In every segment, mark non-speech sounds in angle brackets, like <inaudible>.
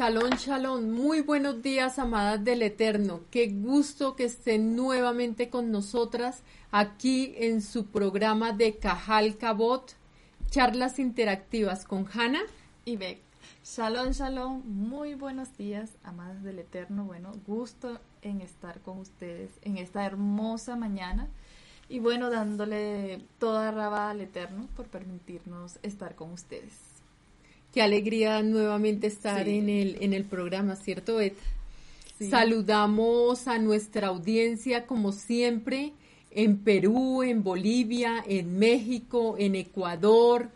Shalom, shalom. Muy buenos días, amadas del Eterno. Qué gusto que estén nuevamente con nosotras aquí en su programa de Cajal Cabot, charlas interactivas con Hanna y Beck. Shalom, shalom. Muy buenos días, amadas del Eterno. Bueno, gusto en estar con ustedes en esta hermosa mañana. Y bueno, dándole toda raba al Eterno por permitirnos estar con ustedes. Qué alegría nuevamente estar en, el, en el programa, ¿cierto, Ed? Saludamos a nuestra audiencia, como siempre, en Perú, en Bolivia, en México, en Ecuador,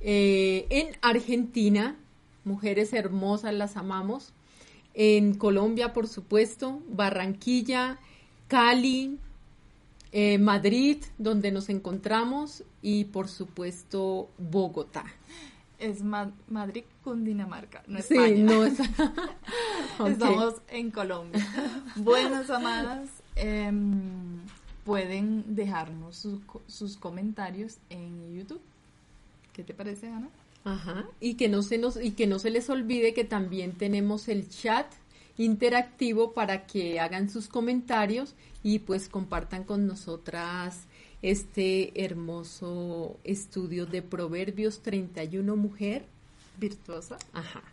eh, en Argentina. Mujeres hermosas, las amamos. En Colombia, por supuesto, Barranquilla, Cali, eh, Madrid, donde nos encontramos, y por supuesto, Bogotá es Madrid, Cundinamarca, no sí, No es... <laughs> Estamos en Colombia. Buenas amadas, em, pueden dejarnos sus comentarios en YouTube. ¿Qué te parece, Ana? Ajá. Y que no se nos y que no se les olvide que también tenemos el chat interactivo para que hagan sus comentarios y pues compartan con nosotras este hermoso estudio de Proverbios 31 Mujer virtuosa. Ajá.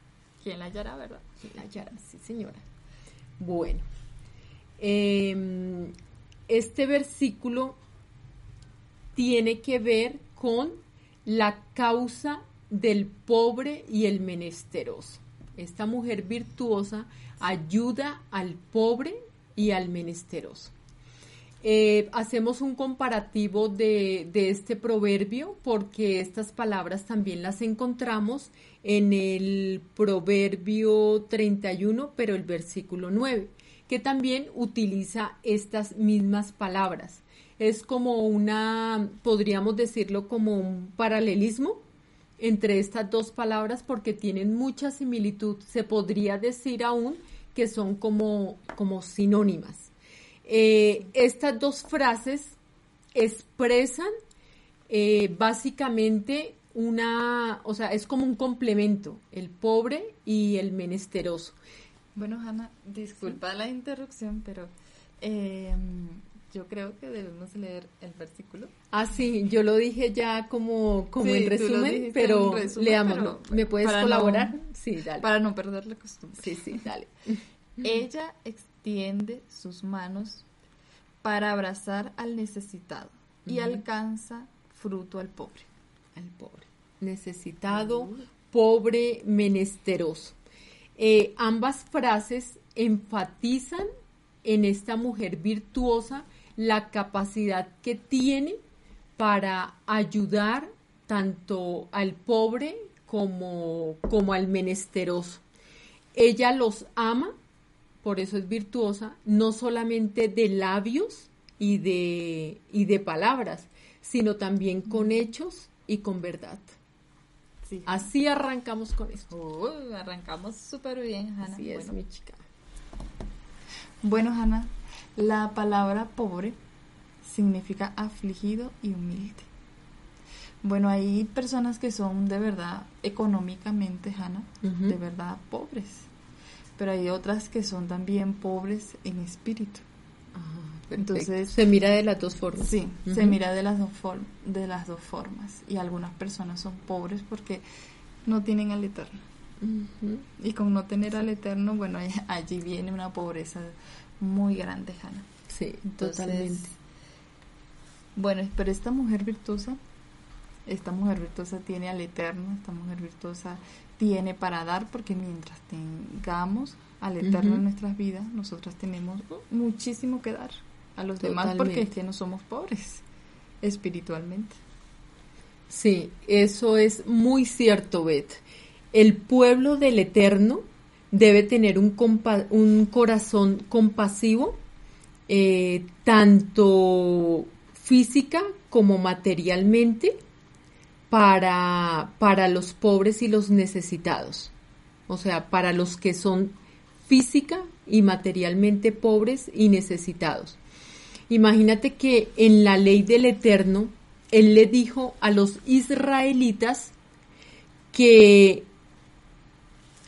¿Quién la hallará, verdad? ¿Quién la hallará? Sí, señora. Bueno, em, este versículo tiene que ver con la causa del pobre y el menesteroso. Esta mujer virtuosa ayuda al pobre y al menesteroso. Eh, hacemos un comparativo de, este proverbio porque estas palabras también las encontramos en el proverbio 31, pero el versículo 9, que también utiliza estas mismas palabras. Es como una, podríamos decirlo como un paralelismo entre estas dos palabras porque tienen mucha similitud. Se podría decir aún que son como, como sinónimas. Eh, estas dos frases expresan eh, básicamente una, o sea, es como un complemento, el pobre y el menesteroso. Bueno, Hanna, disculpa la interrupción, pero em, yo creo que debemos leer el versículo. Ah, sí, yo lo dije ya como, como en resumen, pero leámoslo. ¿Me puedes colaborar? sí, dale. Para no perder la costumbre. Sí, sí, dale. <laughs> Ella extiende sus manos para abrazar al necesitado y alcanza fruto al pobre. Al pobre. Necesitado, pobre, menesteroso. Eh, ambas frases enfatizan en esta mujer virtuosa la capacidad que tiene para ayudar tanto al pobre como, como al menesteroso. Ella los ama por eso es virtuosa, no solamente de labios y de, y de palabras, sino también con hechos y con verdad. Así arrancamos con esto. arrancamos súper bien, Hanna. Así es, mi chica. Bueno, Hanna, la palabra pobre significa afligido y humilde. Bueno, hay personas que son de verdad económicamente, Hanna, de verdad pobres pero hay otras que son también pobres en espíritu. Entonces se mira de las dos formas. Sí, se mira de las dos de las dos formas y algunas personas son pobres porque no tienen al Eterno. Y con no tener al Eterno, bueno, allí viene una pobreza muy grande, Hanna. Sí, totalmente. Bueno, pero esta mujer virtuosa, esta mujer virtuosa tiene al Eterno, esta mujer virtuosa tiene para dar, porque mientras tengamos al Eterno en nuestras vidas, nosotros tenemos muchísimo que dar a los demás, porque es que no somos pobres espiritualmente. Sí, eso es muy cierto, Beth. El pueblo del Eterno debe tener un, un corazón compasivo, eh, tanto física como materialmente, para, para los pobres y los necesitados. O sea, para los que son física y materialmente pobres y necesitados. Imagínate que en la ley del Eterno, Él le dijo a los israelitas que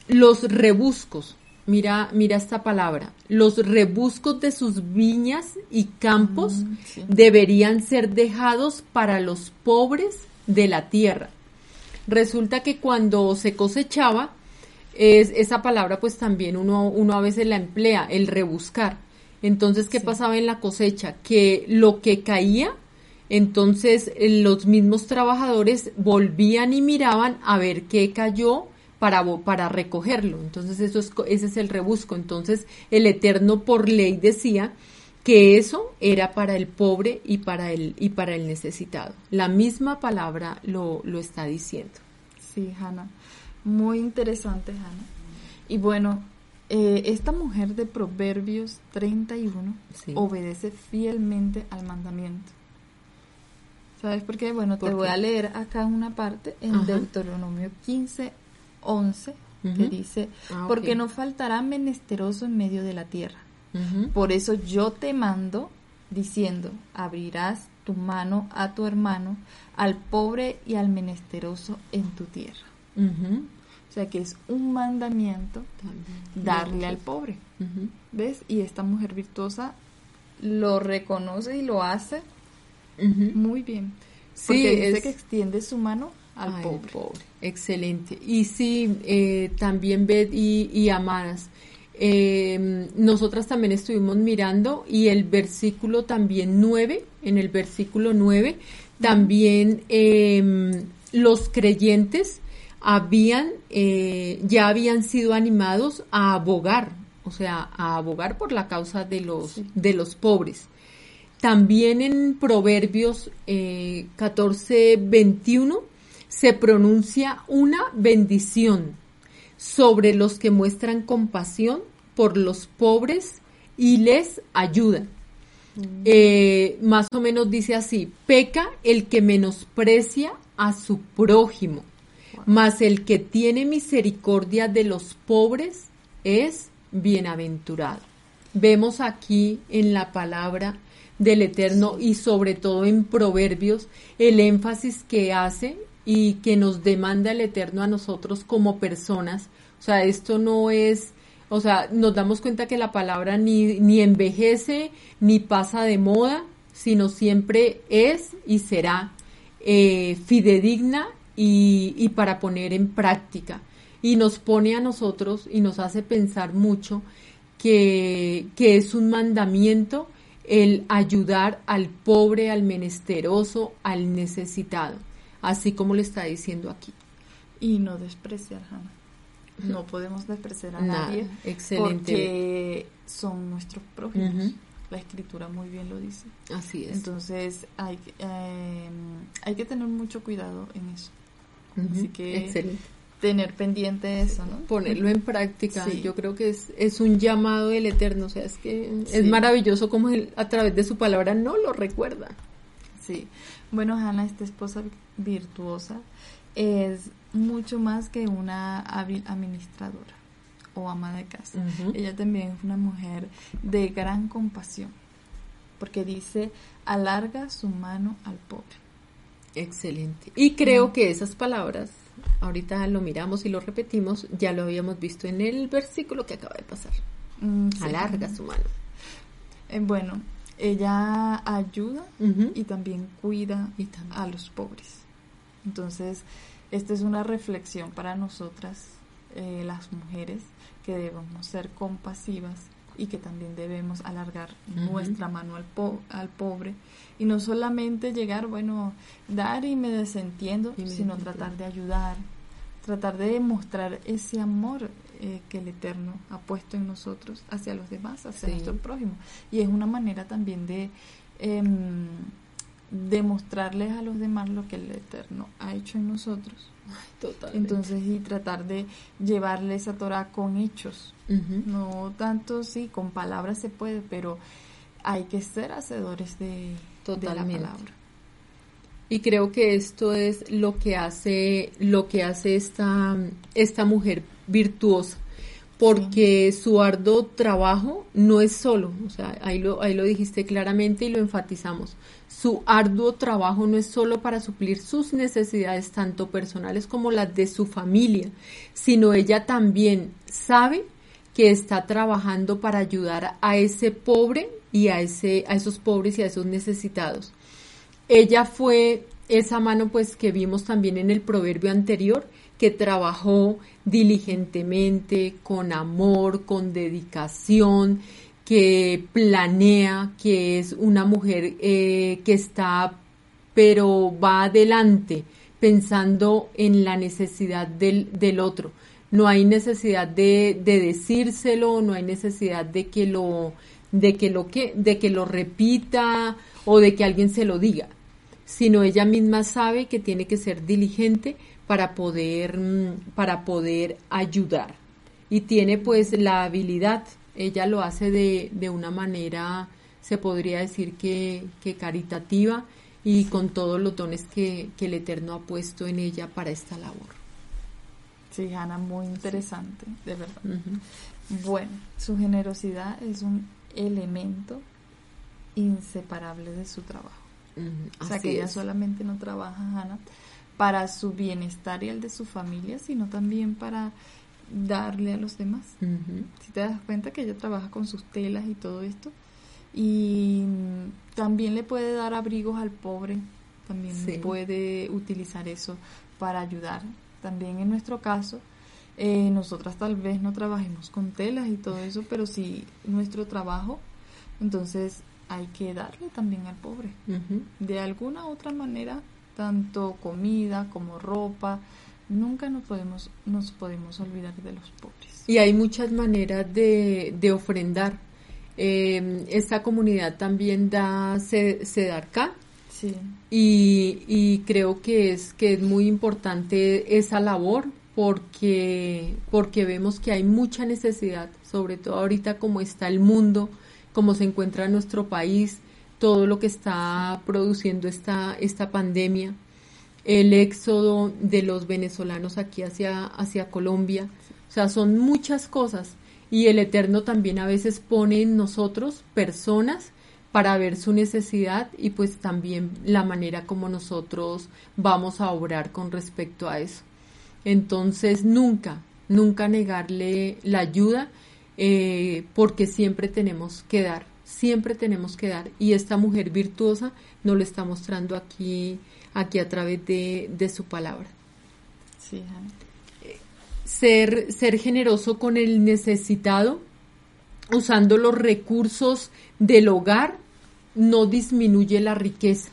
los rebuscos, mira, mira esta palabra, los rebuscos de sus viñas y campos mm, deberían ser dejados para los pobres de la tierra. Resulta que cuando se cosechaba, es, esa palabra pues también uno, uno a veces la emplea, el rebuscar. Entonces, ¿qué pasaba en la cosecha? Que lo que caía, entonces los mismos trabajadores volvían y miraban a ver qué cayó para, para recogerlo. Entonces, eso es, ese es el rebusco. Entonces, el Eterno por ley decía que eso era para el pobre y para el, y para el necesitado. La misma palabra lo, lo está diciendo. Sí, Hanna. Muy interesante, Hanna. Y bueno, eh, esta mujer de Proverbios 31 obedece fielmente al mandamiento. ¿Sabes por qué? Bueno, te voy a leer acá una parte en Deuteronomio 15, 11, que dice, ah, porque no faltará menesteroso en medio de la tierra por eso yo te mando diciendo, abrirás tu mano a tu hermano, al pobre y al menesteroso en tu tierra. O sea que es un mandamiento darle al pobre. ¿Ves? Y esta mujer virtuosa lo reconoce y lo hace muy bien. Porque dice que extiende su mano al pobre. Excelente. Y sí, eh, también ved y, y amadas eh, nosotras también estuvimos mirando y el versículo también 9, en el versículo 9, también em, los creyentes habían, eh, ya habían sido animados a abogar, o sea, a abogar por la causa de los, de los pobres. También en Proverbios eh, 14, 21 se pronuncia una bendición sobre los que muestran compasión por los pobres y les ayudan. Mm. Eh, más o menos dice así, peca el que menosprecia a su prójimo, mas el que tiene misericordia de los pobres es bienaventurado. Vemos aquí en la palabra del Eterno y sobre todo en Proverbios el énfasis que hace y que nos demanda el Eterno a nosotros como personas. O sea, esto no es, o sea, nos damos cuenta que la palabra ni, ni envejece ni pasa de moda, sino siempre es y será eh, fidedigna y, y para poner en práctica. Y nos pone a nosotros y nos hace pensar mucho que, que es un mandamiento el ayudar al pobre, al menesteroso, al necesitado así como le está diciendo aquí. Y no despreciar, Hannah. No podemos despreciar a nadie. Excelente. Porque son nuestros prójimos. La escritura muy bien lo dice. Así es. Entonces hay, eh, hay que tener mucho cuidado en eso. Así que tener pendiente eso, ¿no? Ponerlo en práctica. Yo creo que es, es un llamado del Eterno. O sea, es que es maravilloso como él a través de su palabra no lo recuerda. Sí. Bueno, Hanna, esta esposa virtuosa es mucho más que una hábil administradora o ama de casa. Ella también es una mujer de gran compasión, porque dice, alarga su mano al pobre. Excelente. Y creo que esas palabras, ahorita lo miramos y lo repetimos, ya lo habíamos visto en el versículo que acaba de pasar. Mm, alarga su mano. Eh, bueno, ella ayuda y también cuida a los pobres. Entonces, esta es una reflexión para nosotras, eh, las mujeres, que debemos ser compasivas y que también debemos alargar nuestra mano al, al pobre. Y no solamente llegar, bueno, dar y me desentiendo, sino tratar de ayudar, tratar de demostrar ese amor eh, que el Eterno ha puesto en nosotros hacia los demás, hacia nuestro prójimo. Y es una manera también de, em, demostrarles a los demás lo que el Eterno ha hecho en nosotros. Totalmente. Entonces, y tratar de llevarle esa Torah con hechos. No tanto, sí, con palabras se puede, pero hay que ser hacedores de, de la palabra. Y creo que esto es lo que hace, lo que hace esta, esta mujer virtuosa, porque su arduo trabajo no es solo, o sea, ahí lo, ahí lo dijiste claramente y lo enfatizamos. Su arduo trabajo no es solo para suplir sus necesidades, tanto personales como las de su familia, sino ella también sabe que está trabajando para ayudar a ese pobre y a ese, a esos pobres y a esos necesitados. Ella fue esa mano pues que vimos también en el proverbio anterior, que trabajó diligentemente, con amor, con dedicación, que planea, que es una mujer eh, que está, pero va adelante, pensando en la necesidad del, del otro. No hay necesidad de, de decírselo, no hay necesidad de que lo, de que lo que, de que lo repita o de que alguien se lo diga sino ella misma sabe que tiene que ser diligente para poder, mm, para poder ayudar. Y tiene pues la habilidad, ella lo hace de, de una manera, se podría decir que, que caritativa y con todos los dones que, que el Eterno ha puesto en ella para esta labor. Sí, Ana, muy interesante, de verdad. Bueno, su generosidad es un elemento inseparable de su trabajo. O sea, así que ella es. solamente no trabaja, Ana, para su bienestar y el de su familia, sino también para darle a los demás. Si te das cuenta que ella trabaja con sus telas y todo esto, y también le puede dar abrigos al pobre, también Sí. puede utilizar eso para ayudar. También en nuestro caso, eh, nosotras tal vez no trabajemos con telas y todo eso, pero sí nuestro trabajo, entonces hay que darle también al pobre de alguna otra manera, tanto comida como ropa, nunca nos podemos, nos podemos olvidar de los pobres. Y hay muchas maneras de, de ofrendar. Eh, esta comunidad también da se- Sedarká Sí, y, y creo que es, que es muy importante esa labor porque, porque vemos que hay mucha necesidad, sobre todo ahorita como está el mundo, como se encuentra nuestro país, todo lo que está produciendo esta, esta pandemia, el éxodo de los venezolanos aquí hacia, hacia Colombia. O sea, son muchas cosas. Y el Eterno también a veces pone en nosotros personas para ver su necesidad y pues también la manera como nosotros vamos a obrar con respecto a eso. Entonces, nunca, nunca negarle la ayuda eh, porque siempre tenemos que dar, siempre tenemos que dar. Y esta mujer virtuosa nos lo está mostrando aquí, aquí a través de, de su palabra. sí. Ser, ser generoso con el necesitado, usando los recursos del hogar, no disminuye la riqueza.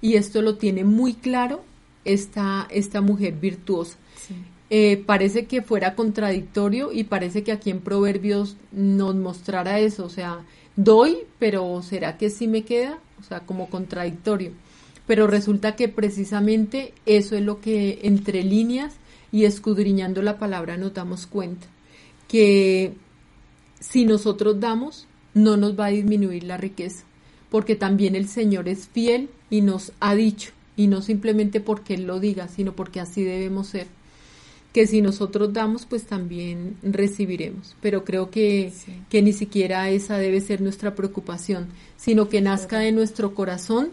Y esto lo tiene muy claro esta, esta mujer virtuosa. Sí. Eh, parece que fuera contradictorio y parece que aquí en Proverbios nos mostrara eso, o sea, doy, pero ¿será que sí me queda? O sea, como contradictorio. Pero resulta que precisamente eso es lo que entre líneas y escudriñando la palabra nos damos cuenta, que si nosotros damos, no nos va a disminuir la riqueza, porque también el Señor es fiel y nos ha dicho, y no simplemente porque Él lo diga, sino porque así debemos ser que si nosotros damos, pues también recibiremos. Pero creo que, Sí. que ni siquiera esa debe ser nuestra preocupación, sino que nazca de nuestro corazón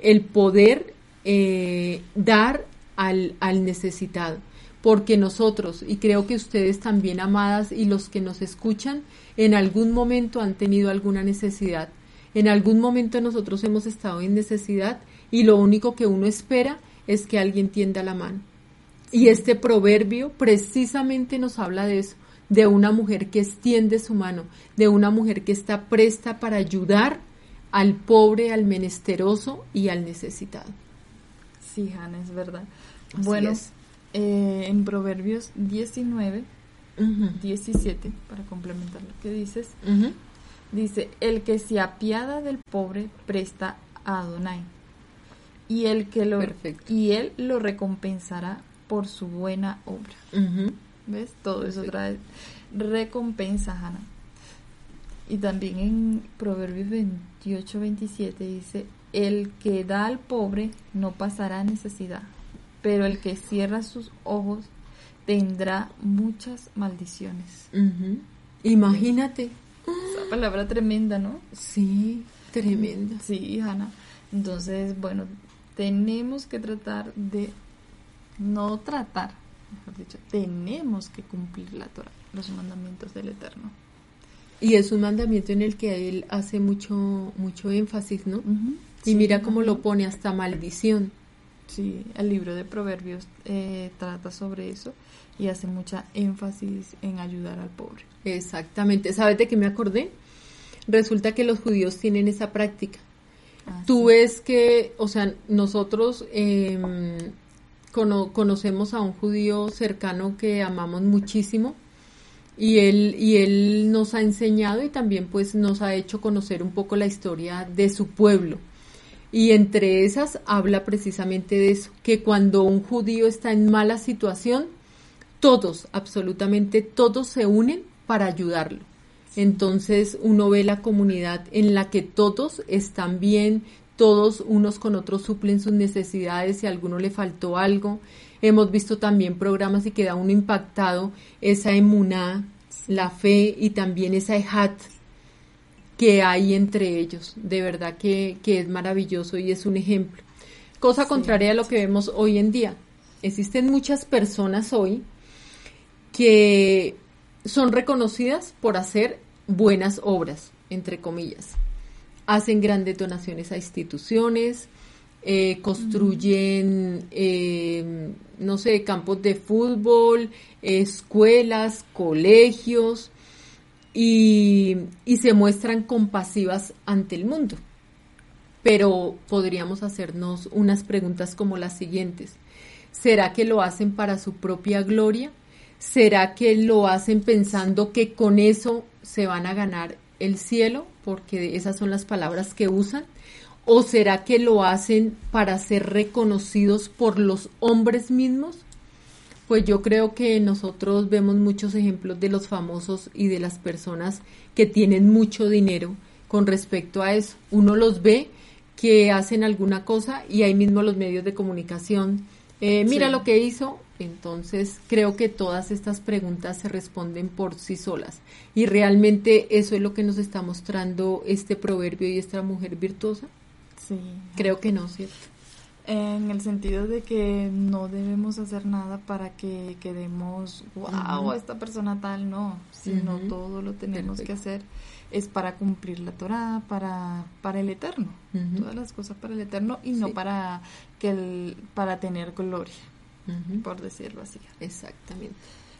el poder eh, dar al, al necesitado. Porque nosotros, y creo que ustedes también, amadas, y los que nos escuchan, en algún momento han tenido alguna necesidad. En algún momento nosotros hemos estado en necesidad y lo único que uno espera es que alguien tienda la mano. Y este proverbio precisamente nos habla de eso, de una mujer que extiende su mano, de una mujer que está presta para ayudar al pobre, al menesteroso y al necesitado. Sí, Hanna, es verdad. Así bueno, es. eh, en Proverbios 19, Ujú, 17, para complementar lo que dices, dice, el que se apiada del pobre presta a Adonai, y el que lo Perfecto. y él lo recompensará por su buena obra. ¿Ves? Todo eso Perfecto. trae recompensa, Hannah. Y también en Proverbios 28, 27 dice, el que da al pobre no pasará necesidad, pero el que cierra sus ojos tendrá muchas maldiciones. Imagínate. Esa palabra tremenda, ¿no? Sí, tremenda. Sí, Hannah. Entonces, bueno, tenemos que tratar de no tratar, mejor dicho, tenemos que cumplir la Torah, los mandamientos del Eterno. Y es un mandamiento en el que él hace mucho, mucho énfasis, ¿no? Y Sí, mira cómo lo pone hasta maldición. Sí, el libro de Proverbios eh, trata sobre eso y hace mucha énfasis en ayudar al pobre. Exactamente. ¿Sabes de qué me acordé? Resulta que los judíos tienen esa práctica. Ah, Tú sí. ves que, o sea, nosotros em, cono- conocemos a un judío cercano que amamos muchísimo y él, y él nos ha enseñado y también pues nos ha hecho conocer un poco la historia de su pueblo. Y entre esas habla precisamente de eso, que cuando un judío está en mala situación, todos, absolutamente todos se unen para ayudarlo. Entonces uno ve la comunidad en la que todos están bien, todos unos con otros suplen sus necesidades, si a alguno le faltó algo. Hemos visto también programas y queda uno impactado esa emuná, la fe y también esa ejat que hay entre ellos. De verdad que, que es maravilloso y es un ejemplo. Cosa Sí. contraria a lo que vemos hoy en día. Existen muchas personas hoy que son reconocidas por hacer buenas obras, entre comillas. Hacen grandes donaciones a instituciones, eh, construyen, eh, no sé, campos de fútbol, escuelas, colegios, y, y se muestran compasivas ante el mundo. Pero podríamos hacernos unas preguntas como las siguientes. ¿Será que lo hacen para su propia gloria? ¿Será que lo hacen pensando que con eso se van a ganar el cielo? Porque esas son las palabras que usan. ¿O será que lo hacen para ser reconocidos por los hombres mismos? Pues yo creo que nosotros vemos muchos ejemplos de los famosos y de las personas que tienen mucho dinero con respecto a eso. Uno los ve que hacen alguna cosa y ahí mismo los medios de comunicación, eh, mira Sí. lo que hizo. Entonces creo que todas estas preguntas se responden por sí solas. Y realmente eso es lo que nos está mostrando este proverbio y esta mujer virtuosa. Sí. Creo que no, ¿cierto? En el sentido de que no debemos hacer nada para que quedemos, wow, esta persona tal, no, sino todo lo tenemos que hacer es para cumplir la Torah, para, para el Eterno, todas las cosas para el Eterno y no para que el, para tener gloria, Por decirlo así. Exactamente.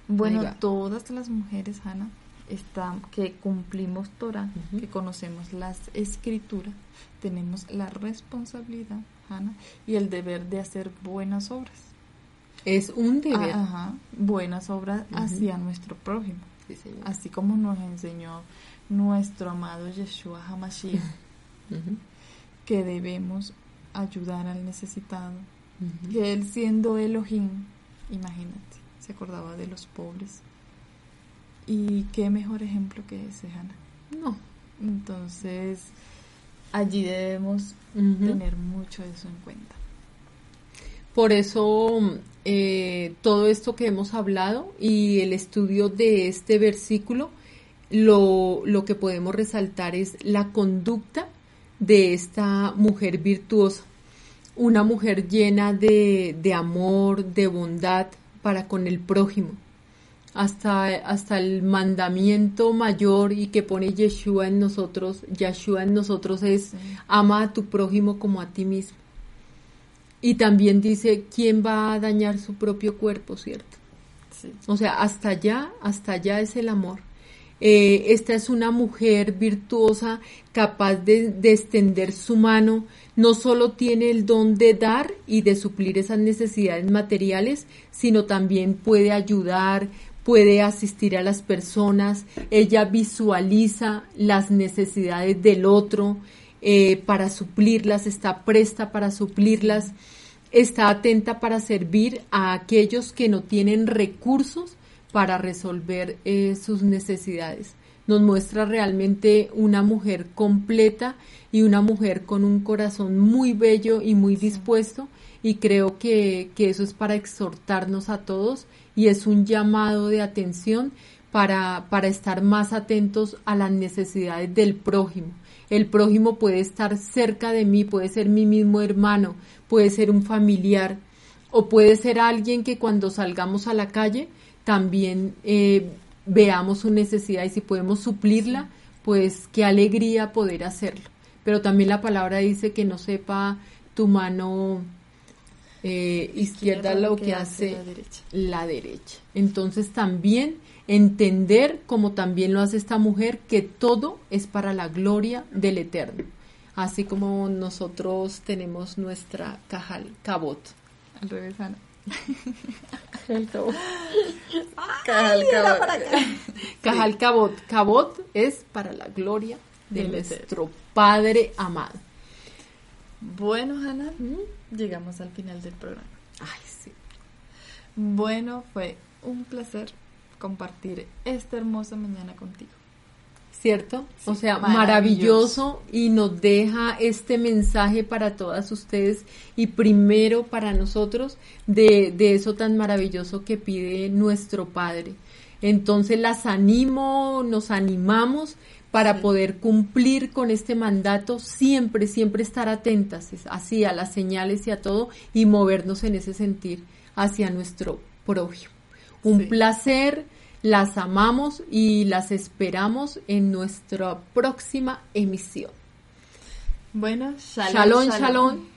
Bueno, todas las mujeres, Hannah, están, que cumplimos Torah, que conocemos las escrituras, tenemos la responsabilidad, Hannah, y el deber de hacer buenas obras. Es un deber. Ah, ajá, buenas obras Ujú. hacia nuestro prójimo, Sí, así como nos enseñó nuestro amado Yeshua Hamashiach, <laughs> que debemos ayudar al necesitado, Que él siendo Elohim, imagínate, se acordaba de los pobres. Y qué mejor ejemplo que ese, Hannah. No. Entonces, allí debemos tener mucho eso en cuenta. Por eso eh, todo esto que hemos hablado y el estudio de este versículo, lo, lo que podemos resaltar es la conducta de esta mujer virtuosa, una mujer llena de, de amor, de bondad para con el prójimo. Hasta, hasta el mandamiento mayor y que pone Yeshua en nosotros, Yeshua en nosotros es ama a tu prójimo como a ti mismo. Y también dice, ¿quién va a dañar su propio cuerpo, cierto? Sí. O sea, hasta allá, hasta allá es el amor. Eh, esta es una mujer virtuosa, capaz de, de extender su mano. No solo tiene el don de dar y de suplir esas necesidades materiales, sino también puede ayudar, puede asistir a las personas. Ella visualiza las necesidades del otro. eh, para suplirlas, está presta para suplirlas, está atenta para servir a aquellos que no tienen recursos para resolver eh, sus necesidades. Nos muestra realmente una mujer completa y una mujer con un corazón muy bello y muy dispuesto y creo que, que eso es para exhortarnos a todos y es un llamado de atención para, para estar más atentos a las necesidades del prójimo. El prójimo puede estar cerca de mí, puede ser mi mismo hermano, puede ser un familiar o puede ser alguien que cuando salgamos a la calle también eh, veamos su necesidad y si podemos suplirla, pues qué alegría poder hacerlo. Pero también la palabra dice que no sepa tu mano eh, izquierda, lo que, hace, la, derecha. la derecha. Entonces también entender, como también lo hace esta mujer, que todo es para la gloria del Eterno. Así como nosotros tenemos nuestra cajal cabot. Al revés, Ana. <laughs> Cajal cabot. Cajal cabot. Cajal cabot. Cabot es para la gloria de nuestro Padre amado. Bueno, Ana, llegamos al final del programa. Ay, sí. Bueno, fue un placer compartir esta hermosa mañana contigo. ¿Cierto? o sea, maravilloso. y nos deja este mensaje para todas ustedes y primero para nosotros de, de eso tan maravilloso que pide nuestro Padre. Entonces las animo, nos animamos para poder cumplir con este mandato, siempre, siempre estar atentas así a las señales y a todo y movernos en ese sentir hacia nuestro prójimo. Un placer, las amamos y las esperamos en nuestra próxima emisión. Bueno, shalom. shalom.